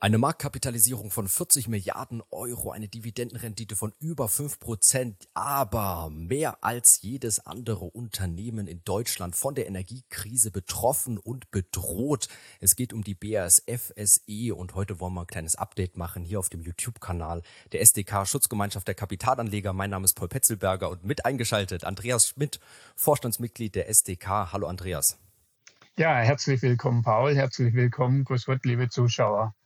Eine Marktkapitalisierung von 40 Milliarden Euro, eine Dividendenrendite von über 5 Prozent, aber mehr als jedes andere Unternehmen in Deutschland von der Energiekrise betroffen und bedroht. Es geht um die BASF SE und heute wollen wir ein kleines Update machen hier auf dem YouTube-Kanal der SDK Schutzgemeinschaft der Kapitalanleger. Mein Name ist Paul Petzelberger und mit eingeschaltet Andreas Schmidt, Vorstandsmitglied der SDK. Hallo Andreas. Ja, herzlich willkommen, Paul. Herzlich willkommen. Grüß Gott, liebe Zuschauer.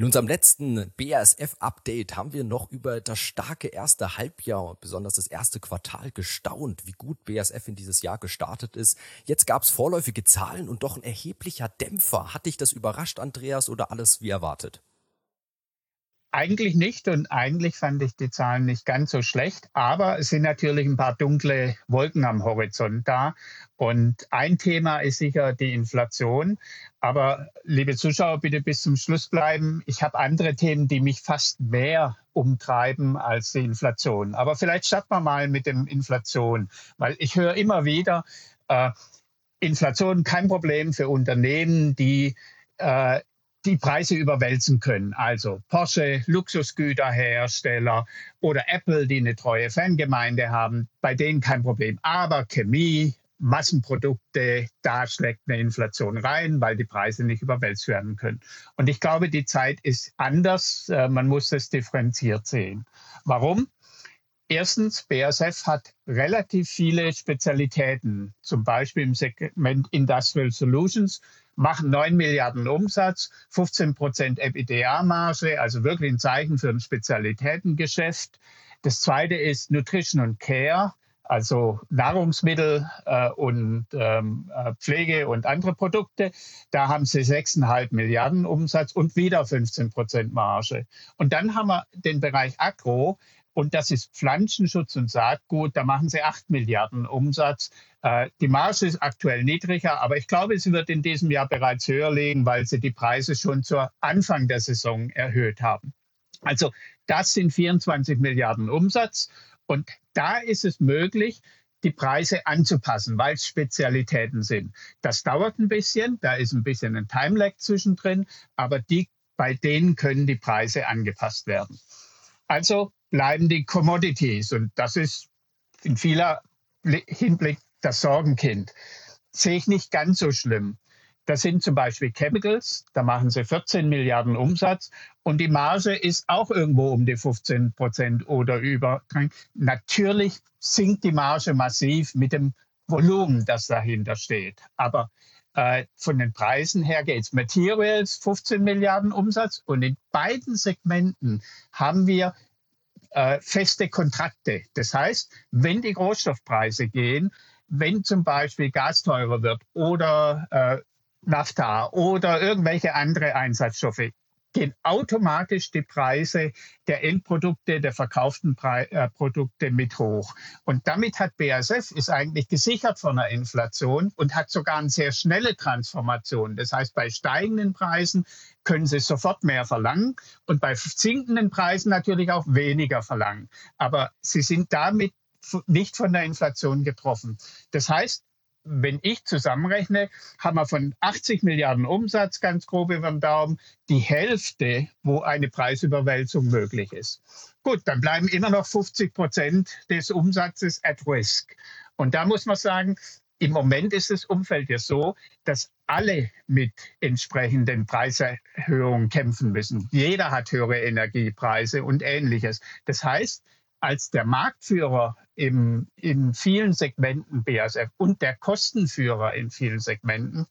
In unserem letzten BASF-Update haben wir noch über das starke erste Halbjahr, besonders das erste Quartal gestaunt, wie gut BASF in dieses Jahr gestartet ist. Jetzt gab es vorläufige Zahlen und doch ein erheblicher Dämpfer. Hat dich das überrascht, Andreas, oder alles wie erwartet? Eigentlich nicht und eigentlich fand ich die Zahlen nicht ganz so schlecht, aber es sind natürlich ein paar dunkle Wolken am Horizont da. Und ein Thema ist sicher die Inflation. Aber liebe Zuschauer, bitte bis zum Schluss bleiben. Ich habe andere Themen, die mich fast mehr umtreiben als die Inflation. Aber vielleicht starten wir mal mit dem Inflation, weil ich höre immer wieder, äh, Inflation kein Problem für Unternehmen, die äh, die Preise überwälzen können. Also Porsche, Luxusgüterhersteller oder Apple, die eine treue Fangemeinde haben, bei denen kein Problem. Aber Chemie, Massenprodukte, da schlägt eine Inflation rein, weil die Preise nicht überwälzt werden können. Und ich glaube, die Zeit ist anders. Äh, man muss das differenziert sehen. Warum? Erstens, BASF hat relativ viele Spezialitäten, zum Beispiel im Segment Industrial Solutions, machen 9 Milliarden Umsatz, 15 Prozent EBITDA-Marge, also wirklich ein Zeichen für ein Spezialitätengeschäft. Das zweite ist Nutrition und Care, also Nahrungsmittel äh, und ähm, äh, Pflege und andere Produkte. Da haben sie 6,5 Milliarden Umsatz und wieder 15 Prozent Marge. Und dann haben wir den Bereich Agro. Und das ist Pflanzenschutz und Saatgut. Da machen sie 8 Milliarden Umsatz. Äh, die Marge ist aktuell niedriger, aber ich glaube, sie wird in diesem Jahr bereits höher liegen, weil sie die Preise schon zu Anfang der Saison erhöht haben. Also das sind 24 Milliarden Umsatz. Und da ist es möglich, die Preise anzupassen, weil es Spezialitäten sind. Das dauert ein bisschen, da ist ein bisschen ein Timelag zwischendrin, aber die, bei denen können die Preise angepasst werden. Also bleiben die Commodities und das ist in vieler Hinblick das Sorgenkind. Sehe ich nicht ganz so schlimm. Das sind zum Beispiel Chemicals, da machen sie 14 Milliarden Umsatz und die Marge ist auch irgendwo um die 15 Prozent oder über. Natürlich sinkt die Marge massiv mit dem Volumen, das dahinter steht. Aber äh, von den Preisen her geht es. Materials 15 Milliarden Umsatz und in beiden Segmenten haben wir äh, feste Kontrakte. Das heißt, wenn die Rohstoffpreise gehen, wenn zum Beispiel Gas teurer wird oder äh, Nafta oder irgendwelche andere Einsatzstoffe, gehen automatisch die Preise der Endprodukte, der verkauften Pre äh, Produkte mit hoch. Und damit hat BASF ist eigentlich gesichert von der Inflation und hat sogar eine sehr schnelle Transformation. Das heißt, bei steigenden Preisen können sie sofort mehr verlangen und bei sinkenden Preisen natürlich auch weniger verlangen. Aber sie sind damit nicht von der Inflation getroffen. Das heißt, wenn ich zusammenrechne, haben wir von 80 Milliarden Umsatz ganz grob über den Daumen die Hälfte, wo eine Preisüberwälzung möglich ist. Gut, dann bleiben immer noch 50 Prozent des Umsatzes at risk. Und da muss man sagen, im Moment ist das Umfeld ja so, dass alle mit entsprechenden Preiserhöhungen kämpfen müssen. Jeder hat höhere Energiepreise und ähnliches. Das heißt, als der Marktführer im, in vielen Segmenten BASF und der Kostenführer in vielen Segmenten,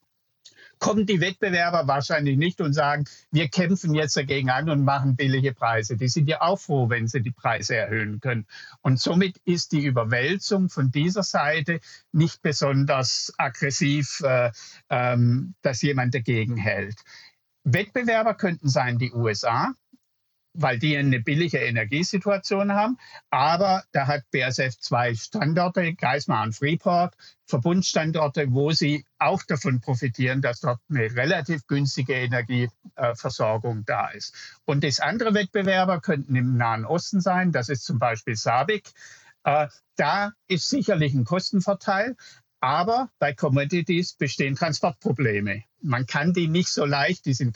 kommen die Wettbewerber wahrscheinlich nicht und sagen, wir kämpfen jetzt dagegen an und machen billige Preise. Die sind ja auch froh, wenn sie die Preise erhöhen können. Und somit ist die Überwälzung von dieser Seite nicht besonders aggressiv, äh, ähm, dass jemand dagegen hält. Wettbewerber könnten sein die USA, weil die eine billige Energiesituation haben. Aber da hat BASF zwei Standorte, Geismar und Freeport, Verbundstandorte, wo sie auch davon profitieren, dass dort eine relativ günstige Energieversorgung da ist. Und das andere Wettbewerber könnten im Nahen Osten sein. Das ist zum Beispiel SABIC. Äh, da ist sicherlich ein Kostenvorteil. Aber bei Commodities bestehen Transportprobleme. Man kann die nicht so leicht, die sind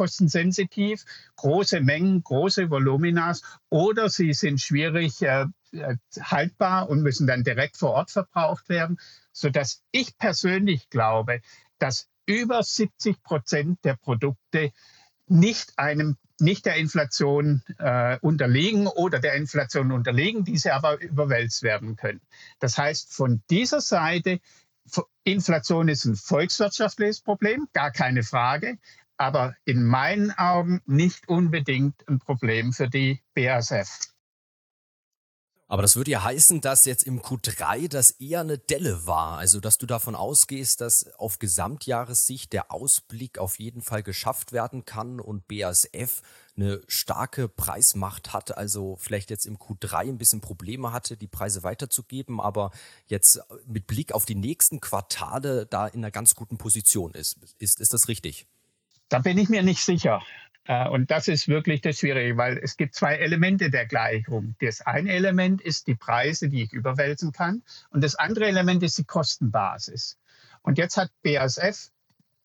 transportkostensensitiv, große Mengen, große Voluminas oder sie sind schwierig äh, äh haltbar und müssen dann direkt vor Ort verbraucht werden, sodass ich persönlich glaube, dass über 70 Prozent der Produkte nicht einem nicht der Inflation äh, unterliegen oder der Inflation unterliegen, diese aber überwälzt werden können. Das heißt, von dieser Seite, Inflation ist ein volkswirtschaftliches Problem, gar keine Frage, aber in meinen Augen nicht unbedingt ein Problem für die BASF. Aber das würde ja heißen, dass jetzt im Q3 das eher eine Delle war. Also, dass du davon ausgehst, dass auf Gesamtjahressicht der Ausblick auf jeden Fall geschafft werden kann und BASF eine starke Preismacht hat, also vielleicht jetzt im Q3 ein bisschen Probleme hatte, die Preise weiterzugeben, aber jetzt mit Blick auf die nächsten Quartale da in einer ganz guten Position ist. Ist, ist das richtig? Da bin ich mir nicht sicher. Äh, und das ist wirklich das Schwierige, weil es gibt zwei Elemente der Gleichung. Das eine Element ist die Preise, die ich überwälzen kann. Und das andere Element ist die Kostenbasis. Und jetzt hat BASF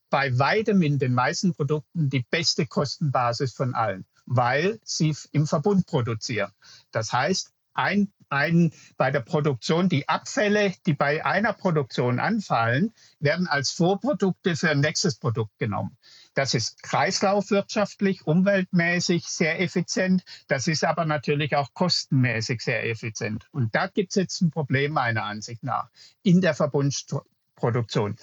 bei weitem in den meisten Produkten die beste Kostenbasis von allen, weil sie im Verbund produzieren. Das heißt, ein, ein, bei der Produktion die Abfälle, die bei einer Produktion anfallen, werden als Vorprodukte für ein nächstes Produkt genommen. Das ist kreislaufwirtschaftlich, umweltmäßig sehr effizient. Das ist aber natürlich auch kostenmäßig sehr effizient. Und da gibt es jetzt ein Problem meiner Ansicht nach in der Verbundproduktion.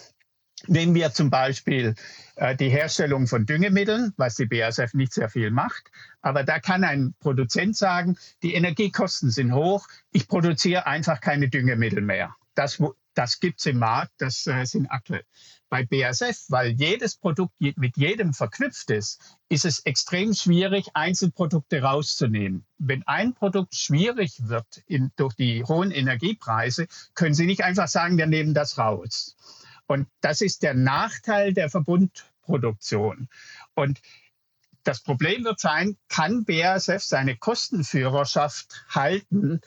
Nehmen wir zum Beispiel äh, die Herstellung von Düngemitteln, was die BASF nicht sehr viel macht. Aber da kann ein Produzent sagen, die Energiekosten sind hoch, ich produziere einfach keine Düngemittel mehr. Das, das gibt es im Markt, das äh, sind aktuell. Bei BASF, weil jedes Produkt mit jedem verknüpft ist, ist es extrem schwierig, Einzelprodukte rauszunehmen. Wenn ein Produkt schwierig wird in, durch die hohen Energiepreise, können Sie nicht einfach sagen, wir nehmen das raus. Und das ist der Nachteil der Verbundproduktion. Und das Problem wird sein, kann BASF seine Kostenführerschaft halten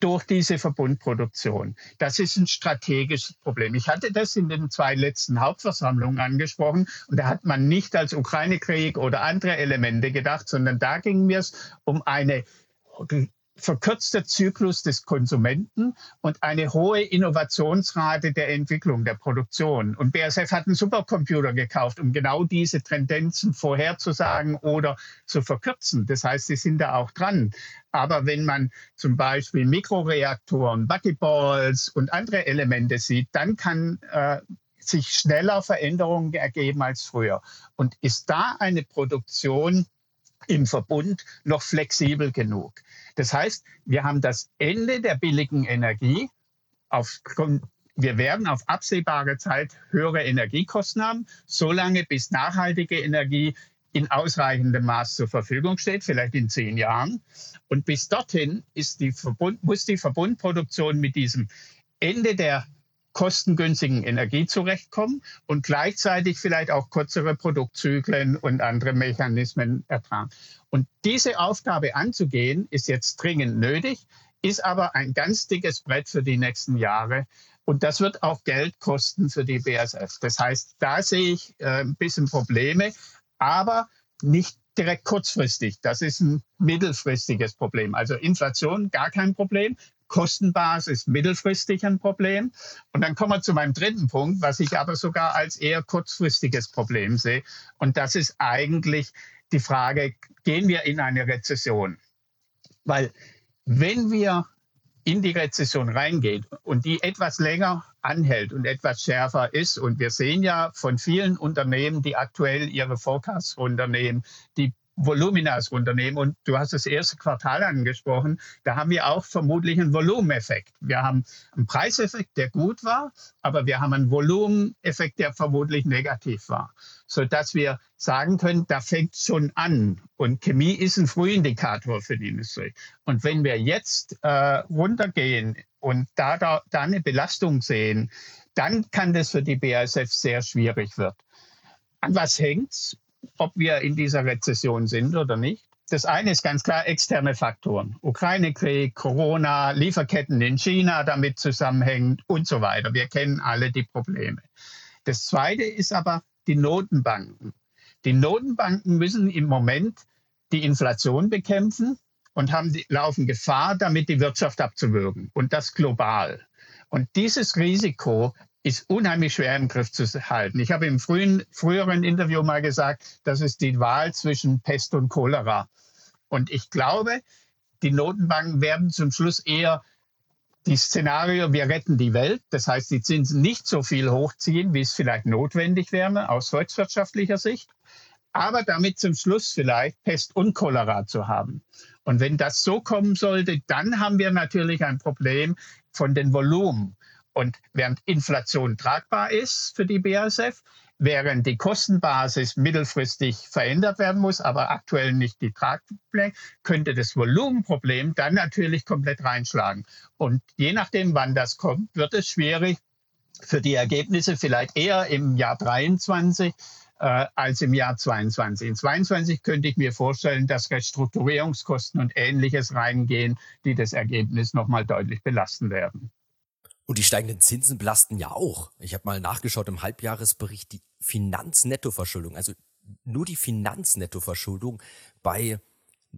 durch diese Verbundproduktion? Das ist ein strategisches Problem. Ich hatte das in den zwei letzten Hauptversammlungen angesprochen und da hat man nicht als Ukraine-Krieg oder andere Elemente gedacht, sondern da ging mir es um eine verkürzter Zyklus des Konsumenten und eine hohe Innovationsrate der Entwicklung, der Produktion. Und BASF hat einen Supercomputer gekauft, um genau diese Tendenzen vorherzusagen oder zu verkürzen. Das heißt, sie sind da auch dran. Aber wenn man zum Beispiel Mikroreaktoren, Buckyballs und andere Elemente sieht, dann kann äh, sich schneller Veränderungen ergeben als früher. Und ist da eine Produktion im Verbund noch flexibel genug? Das heißt, wir haben das Ende der billigen Energie. Auf, wir werden auf absehbare Zeit höhere Energiekosten haben, solange bis nachhaltige Energie in ausreichendem Maß zur Verfügung steht, vielleicht in zehn Jahren. Und bis dorthin die Verbund, muss die Verbundproduktion mit diesem Ende der kostengünstigen Energie zurechtkommen und gleichzeitig vielleicht auch kürzere Produktzyklen und andere Mechanismen ertragen. Und diese Aufgabe anzugehen, ist jetzt dringend nötig, ist aber ein ganz dickes Brett für die nächsten Jahre. Und das wird auch Geld kosten für die BASF. Das heißt, da sehe ich äh, ein bisschen Probleme, aber nicht direkt kurzfristig. Das ist ein mittelfristiges Problem. Also Inflation gar kein Problem. Kostenbasis mittelfristig ein Problem. Und dann kommen wir zu meinem dritten Punkt, was ich aber sogar als eher kurzfristiges Problem sehe. Und das ist eigentlich die Frage, gehen wir in eine Rezession? Weil wenn wir in die Rezession reingehen und die etwas länger anhält und etwas schärfer ist. Und wir sehen ja von vielen Unternehmen, die aktuell ihre Forecasts runternehmen, die Voluminas runternehmen. Und du hast das erste Quartal angesprochen. Da haben wir auch vermutlich einen Volumeneffekt. Wir haben einen Preiseffekt, der gut war, aber wir haben einen Volumeneffekt, der vermutlich negativ war. Sodass wir sagen können, da fängt schon an. Und Chemie ist ein Frühindikator für die Industrie. Und wenn wir jetzt äh, runtergehen und da, da, da eine Belastung sehen, dann kann das für die BASF sehr schwierig wird. An was hängt's? Ob wir in dieser Rezession sind oder nicht. Das eine ist ganz klar externe Faktoren. Ukraine-Krieg, Corona, Lieferketten in China damit zusammenhängend und so weiter. Wir kennen alle die Probleme. Das zweite ist aber die Notenbanken. Die Notenbanken müssen im Moment die Inflation bekämpfen und haben die, laufen Gefahr, damit die Wirtschaft abzuwürgen und das global. Und dieses Risiko ist unheimlich schwer im Griff zu halten. Ich habe im frühen, früheren Interview mal gesagt, das ist die Wahl zwischen Pest und Cholera. Und ich glaube, die Notenbanken werden zum Schluss eher die Szenario, wir retten die Welt, das heißt, die Zinsen nicht so viel hochziehen, wie es vielleicht notwendig wäre aus volkswirtschaftlicher Sicht, aber damit zum Schluss vielleicht Pest und Cholera zu haben. Und wenn das so kommen sollte, dann haben wir natürlich ein Problem von den Volumen. Und während Inflation tragbar ist für die BASF, während die Kostenbasis mittelfristig verändert werden muss, aber aktuell nicht die tragbar, könnte das Volumenproblem dann natürlich komplett reinschlagen. Und je nachdem, wann das kommt, wird es schwierig für die Ergebnisse vielleicht eher im Jahr 23 äh, als im Jahr 22. In 22 könnte ich mir vorstellen, dass Restrukturierungskosten und Ähnliches reingehen, die das Ergebnis nochmal deutlich belasten werden. Und die steigenden Zinsen belasten ja auch. Ich habe mal nachgeschaut im Halbjahresbericht die Finanznettoverschuldung, also nur die Finanznettoverschuldung bei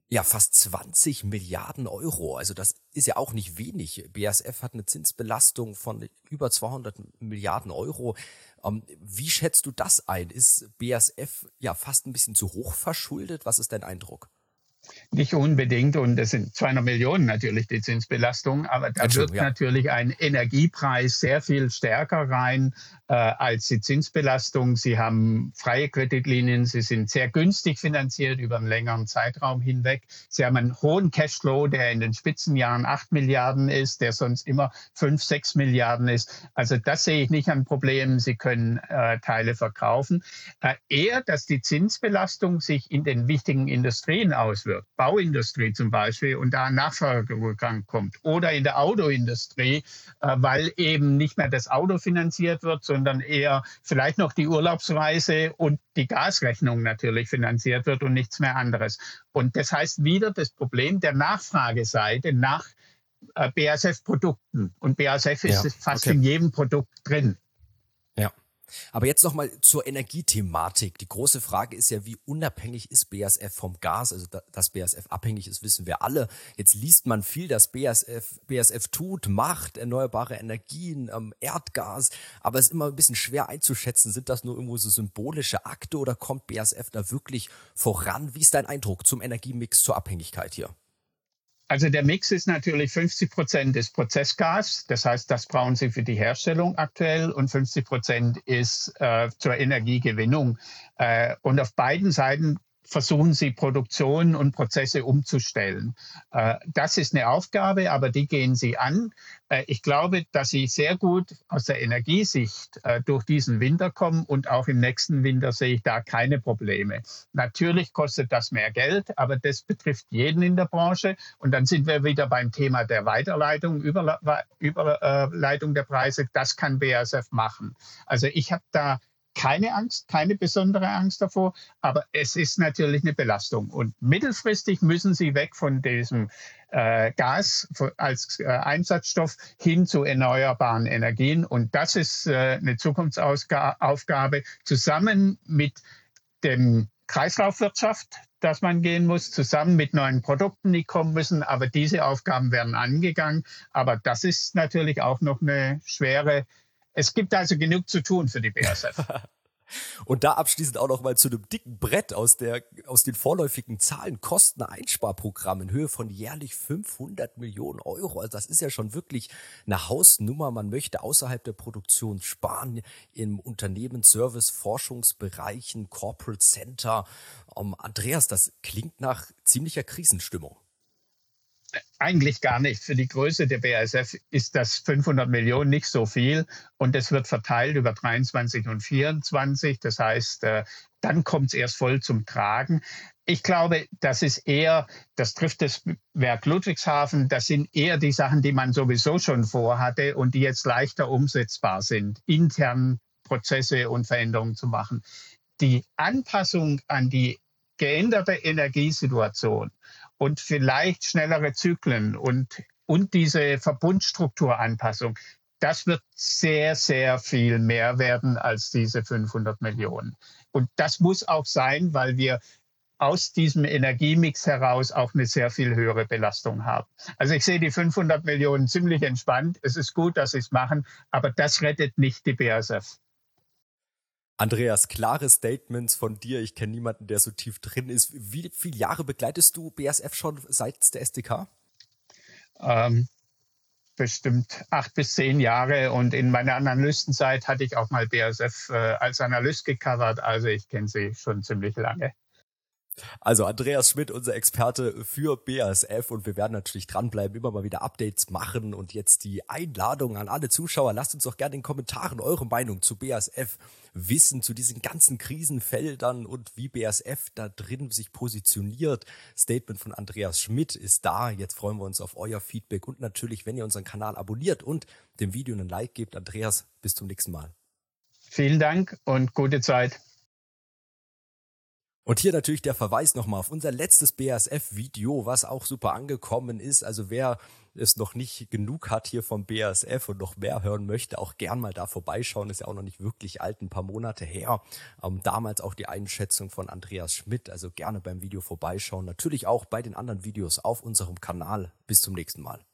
ja fast 20 Milliarden Euro. Also das ist ja auch nicht wenig. BASF hat eine Zinsbelastung von über 200 Milliarden Euro. Ähm, wie schätzt du das ein? Ist BASF ja fast ein bisschen zu hoch verschuldet? Was ist dein Eindruck? Nicht unbedingt und das sind 200 Millionen natürlich die Zinsbelastung, aber da wird ja. natürlich ein Energiepreis sehr viel stärker rein äh, als die Zinsbelastung. Sie haben freie Kreditlinien, sie sind sehr günstig finanziert über einen längeren Zeitraum hinweg. Sie haben einen hohen Cashflow, der in den Spitzenjahren 8 Milliarden ist, der sonst immer 5, 6 Milliarden ist. Also das sehe ich nicht an Problemen. Sie können äh, Teile verkaufen. Äh, eher, dass die Zinsbelastung sich in den wichtigen Industrien auswirkt wird, Bauindustrie zum Beispiel, und da ein Nachfragerückgang kommt. Oder in der Autoindustrie, äh, weil eben nicht mehr das Auto finanziert wird, sondern eher vielleicht noch die Urlaubsreise und die Gasrechnung natürlich finanziert wird und nichts mehr anderes. Und das heißt wieder das Problem der Nachfrageseite nach äh, BASF-Produkten. Und BASF ist ja, fast okay. in jedem Produkt drin. Aber jetzt nochmal zur Energiethematik. Die große Frage ist ja, wie unabhängig ist BASF vom Gas? Also, dass BASF abhängig ist, wissen wir alle. Jetzt liest man viel, dass BASF, BASF tut, macht, erneuerbare Energien, ähm, Erdgas. Aber es ist immer ein bisschen schwer einzuschätzen. Sind das nur irgendwo so symbolische Akte oder kommt BASF da wirklich voran? Wie ist dein Eindruck zum Energiemix, zur Abhängigkeit hier? Also der Mix ist natürlich 50 Prozent ist Prozessgas, das heißt, das brauchen Sie für die Herstellung aktuell und 50 Prozent ist äh, zur Energiegewinnung. Äh, und auf beiden Seiten versuchen sie Produktion und Prozesse umzustellen. Äh, das ist eine Aufgabe, aber die gehen sie an. Äh, ich glaube, dass sie sehr gut aus der Energiesicht äh, durch diesen Winter kommen und auch im nächsten Winter sehe ich da keine Probleme. Natürlich kostet das mehr Geld, aber das betrifft jeden in der Branche. Und dann sind wir wieder beim Thema der Weiterleitung, Überleitung der Preise. Das kann BASF machen. Also ich habe da keine Angst, keine besondere Angst davor, aber es ist natürlich eine Belastung. Und mittelfristig müssen sie weg von diesem äh, Gas als äh, Einsatzstoff hin zu erneuerbaren Energien. Und das ist äh, eine Zukunftsaufgabe zusammen mit dem Kreislaufwirtschaft, dass man gehen muss, zusammen mit neuen Produkten, die kommen müssen. Aber diese Aufgaben werden angegangen. Aber das ist natürlich auch noch eine schwere es gibt also genug zu tun für die BASF. Und da abschließend auch noch mal zu einem dicken Brett aus der, aus den vorläufigen Zahlen Kosteneinsparprogramm in Höhe von jährlich 500 Millionen Euro. Also das ist ja schon wirklich eine Hausnummer. Man möchte außerhalb der Produktion sparen im Unternehmen, Service, Forschungsbereichen, Corporate Center. Um, Andreas, das klingt nach ziemlicher Krisenstimmung. Eigentlich gar nicht. Für die Größe der BASF ist das 500 Millionen nicht so viel und es wird verteilt über 23 und 24. Das heißt, äh, dann kommt es erst voll zum Tragen. Ich glaube, das ist eher, das trifft das Werk Ludwigshafen, das sind eher die Sachen, die man sowieso schon vorhatte und die jetzt leichter umsetzbar sind, intern Prozesse und Veränderungen zu machen. Die Anpassung an die geänderte Energiesituation und vielleicht schnellere Zyklen und, und diese Verbundstrukturanpassung, das wird sehr, sehr viel mehr werden als diese 500 Millionen. Und das muss auch sein, weil wir aus diesem Energiemix heraus auch eine sehr viel höhere Belastung haben. Also ich sehe die 500 Millionen ziemlich entspannt. Es ist gut, dass sie es machen, aber das rettet nicht die BASF. Andreas, klare Statements von dir. Ich kenne niemanden, der so tief drin ist. Wie viele Jahre begleitest du BASF schon seit der SDK? Ähm, bestimmt acht bis zehn Jahre und in meiner Analystenzeit hatte ich auch mal BASF äh, als Analyst gecovert. Also ich kenne sie schon ziemlich lange. Also Andreas Schmidt, unser Experte für BASF und wir werden natürlich dranbleiben, immer mal wieder Updates machen und jetzt die Einladung an alle Zuschauer. Lasst uns doch gerne in den Kommentaren eure Meinung zu BASF wissen, zu diesen ganzen Krisenfeldern und wie BASF da drin sich positioniert. Statement von Andreas Schmidt ist da. Jetzt freuen wir uns auf euer Feedback und natürlich, wenn ihr unseren Kanal abonniert und dem Video einen Like gebt. Andreas, bis zum nächsten Mal. Vielen Dank und gute Zeit. Und hier natürlich der Verweis nochmal auf unser letztes BASF-Video, was auch super angekommen ist. Also wer es noch nicht genug hat hier vom BASF und noch mehr hören möchte, auch gern mal da vorbeischauen. Ist ja auch noch nicht wirklich alt, ein paar Monate her. Ähm, damals auch die Einschätzung von Andreas Schmidt. Also gerne beim Video vorbeischauen. Natürlich auch bei den anderen Videos auf unserem Kanal. Bis zum nächsten Mal.